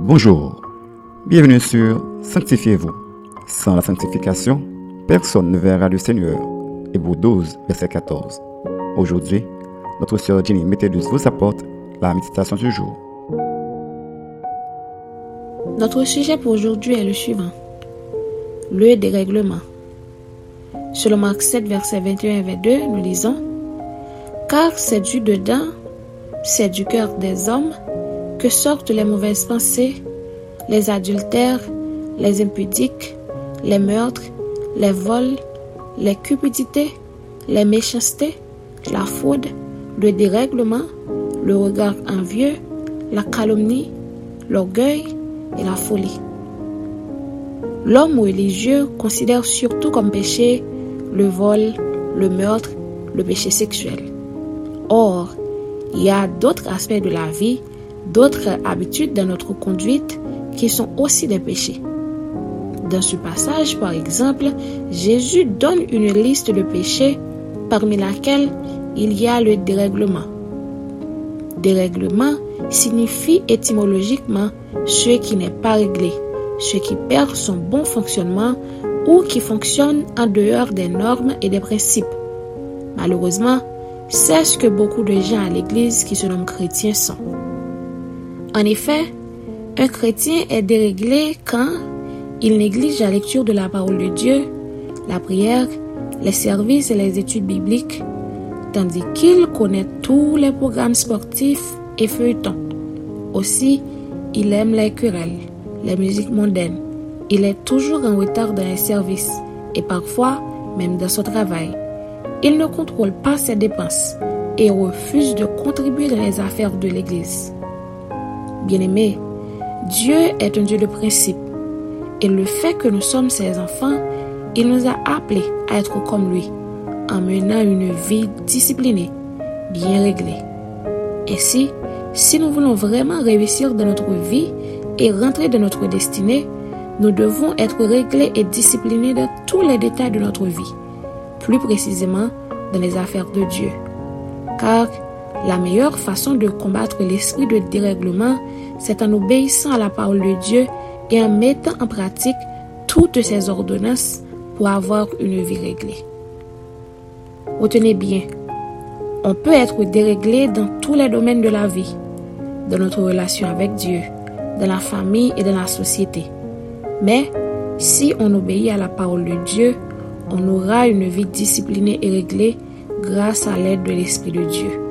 Bonjour, bienvenue sur Sanctifiez-vous. Sans la sanctification, personne ne verra le Seigneur. Hébreu 12, verset 14. Aujourd'hui, notre sœur Jenny Métellus vous apporte la méditation du jour. Notre sujet pour aujourd'hui est le suivant. Le dérèglement. Selon Marc 7, verset 21 et 22, nous lisons Car c'est du dedans, c'est du cœur des hommes que sortent les mauvaises pensées, les adultères, les impudiques, les meurtres, les vols, les cupidités, les méchancetés, la fraude, le dérèglement, le regard envieux, la calomnie, l'orgueil et la folie. L'homme religieux considère surtout comme péché le vol, le meurtre, le péché sexuel. Or, il y a d'autres aspects de la vie d'autres habitudes dans notre conduite qui sont aussi des péchés. Dans ce passage, par exemple, Jésus donne une liste de péchés parmi laquelle il y a le dérèglement. Dérèglement signifie étymologiquement ce qui n'est pas réglé, ce qui perd son bon fonctionnement ou qui fonctionne en dehors des normes et des principes. Malheureusement, c'est ce que beaucoup de gens à l'Église qui se nomment chrétiens sont. En effet, un chrétien est déréglé quand il néglige la lecture de la parole de Dieu, la prière, les services et les études bibliques, tandis qu'il connaît tous les programmes sportifs et feuilletons. Aussi, il aime les querelles, les musiques mondaines. Il est toujours en retard dans les services et parfois même dans son travail. Il ne contrôle pas ses dépenses et refuse de contribuer dans les affaires de l'Église. Bien-aimé, Dieu est un Dieu de principe. Et le fait que nous sommes ses enfants, il nous a appelés à être comme lui, en menant une vie disciplinée, bien réglée. Ainsi, si nous voulons vraiment réussir dans notre vie et rentrer dans notre destinée, nous devons être réglés et disciplinés dans tous les détails de notre vie, plus précisément dans les affaires de Dieu. Car la meilleure façon de combattre l'esprit de dérèglement, c'est en obéissant à la parole de Dieu et en mettant en pratique toutes ses ordonnances pour avoir une vie réglée. Retenez bien, on peut être déréglé dans tous les domaines de la vie, dans notre relation avec Dieu, dans la famille et dans la société. Mais si on obéit à la parole de Dieu, on aura une vie disciplinée et réglée grâce à l'aide de l'Esprit de Dieu.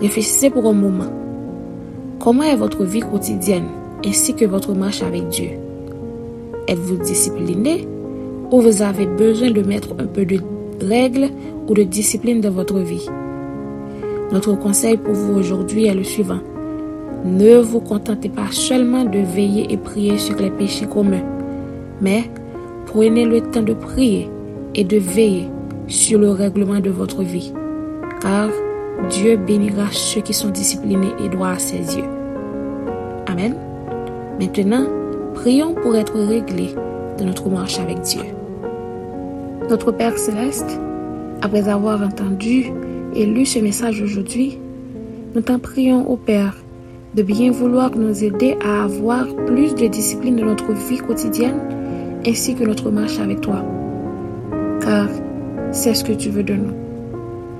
Réfléchissez pour un moment. Comment est votre vie quotidienne ainsi que votre marche avec Dieu? Êtes-vous discipliné ou vous avez besoin de mettre un peu de règles ou de discipline dans votre vie? Notre conseil pour vous aujourd'hui est le suivant. Ne vous contentez pas seulement de veiller et prier sur les péchés communs, mais prenez le temps de prier et de veiller sur le règlement de votre vie. Car Dieu bénira ceux qui sont disciplinés et droits à ses yeux. Amen. Maintenant, prions pour être réglés de notre marche avec Dieu. Notre Père céleste, après avoir entendu et lu ce message aujourd'hui, nous t'en prions au Père de bien vouloir nous aider à avoir plus de discipline dans notre vie quotidienne ainsi que notre marche avec toi. Car c'est ce que tu veux de nous.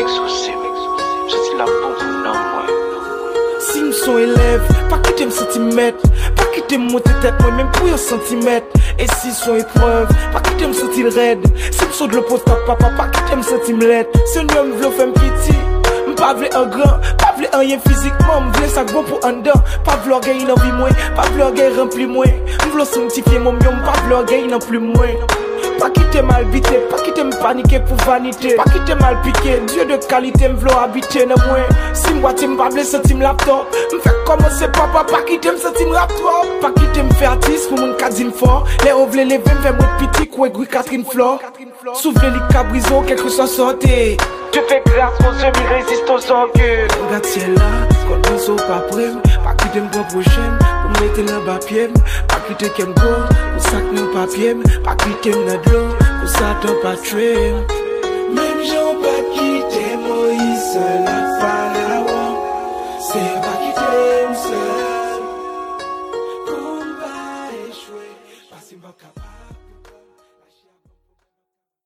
Ça. Exaucé, je suis là pour vous, non, moi. Si nous sommes élèves, pas quitter me centimètre, pas quitter me monter tête, moi même pour un centimètre. Et si sont épreuve, pas quitter me sentir raide. Si me de l'opposé papa, pas quitter me sentir lettre. Seigneur me veut faire pitié. Pa vle an gran, pa vle an yen fizikman M vle sak bon pou an dan Pa vle gen nan vi mwen, pa vle gen rempli mwen M pa nan plu mwen Pa kite mal bite, pa kite m panike pou vanite Pa kite mal pike, diyo de kalite m vlo habite nan mwen Si m wate m pable senti m laptop M fek papa, pa kite m senti m laptop Pa kite m fe artist pou m kazin for Le ovle leve m ve m wet pitik ou e gwi Catherine Flore. Souvle li kabrizo, quelque soit sorte Tu fais grâce aux yeux, mais résiste aux orgues. Regarde ciel là, quand on pas prêt. Pas quitter m bon prochaine, pour mette nan bapyem Pa kite kem go, pou sak nan papyem Pa kite nan dlo, pou la